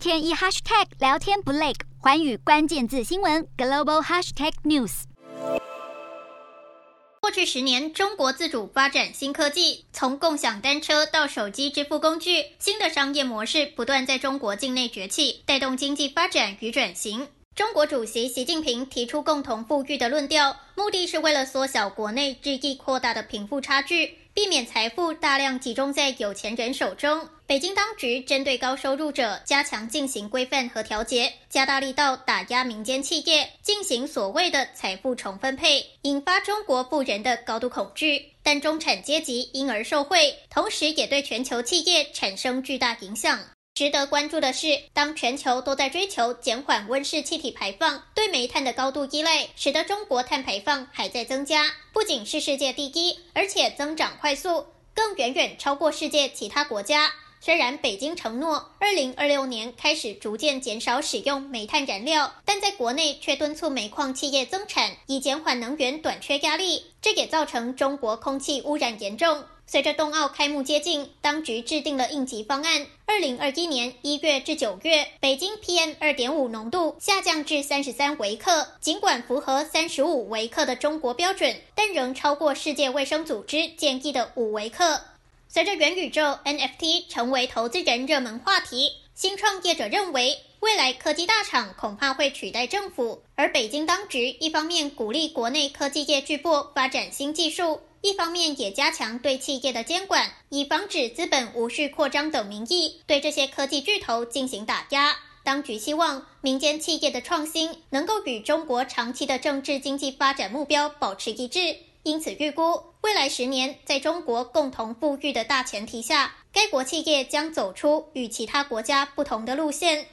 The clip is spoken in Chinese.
天一 hashtag 聊天不累，环宇关键字新闻 global hashtag news。过去十年，中国自主发展新科技，从共享单车到手机支付工具，新的商业模式不断在中国境内崛起，带动经济发展与转型。中国主席习近平提出共同富裕的论调，目的是为了缩小国内日益扩大的贫富差距。避免财富大量集中在有钱人手中，北京当局针对高收入者加强进行规范和调节，加大力道打压民间企业，进行所谓的财富重分配，引发中国富人的高度恐惧。但中产阶级因而受惠，同时也对全球企业产生巨大影响。值得关注的是，当全球都在追求减缓温室气体排放，对煤炭的高度依赖，使得中国碳排放还在增加，不仅是世界第一，而且增长快速，更远远超过世界其他国家。虽然北京承诺二零二六年开始逐渐减少使用煤炭燃料，但在国内却敦促煤矿企业增产，以减缓能源短缺压力，这也造成中国空气污染严重。随着冬奥开幕接近，当局制定了应急方案。二零二一年一月至九月，北京 PM 二点五浓度下降至三十三微克，尽管符合三十五微克的中国标准，但仍超过世界卫生组织建议的五微克。随着元宇宙 NFT 成为投资人热门话题，新创业者认为，未来科技大厂恐怕会取代政府，而北京当局一方面鼓励国内科技业巨擘发展新技术。一方面也加强对企业的监管，以防止资本无序扩张等名义对这些科技巨头进行打压。当局希望民间企业的创新能够与中国长期的政治经济发展目标保持一致，因此预估未来十年在中国共同富裕的大前提下，该国企业将走出与其他国家不同的路线。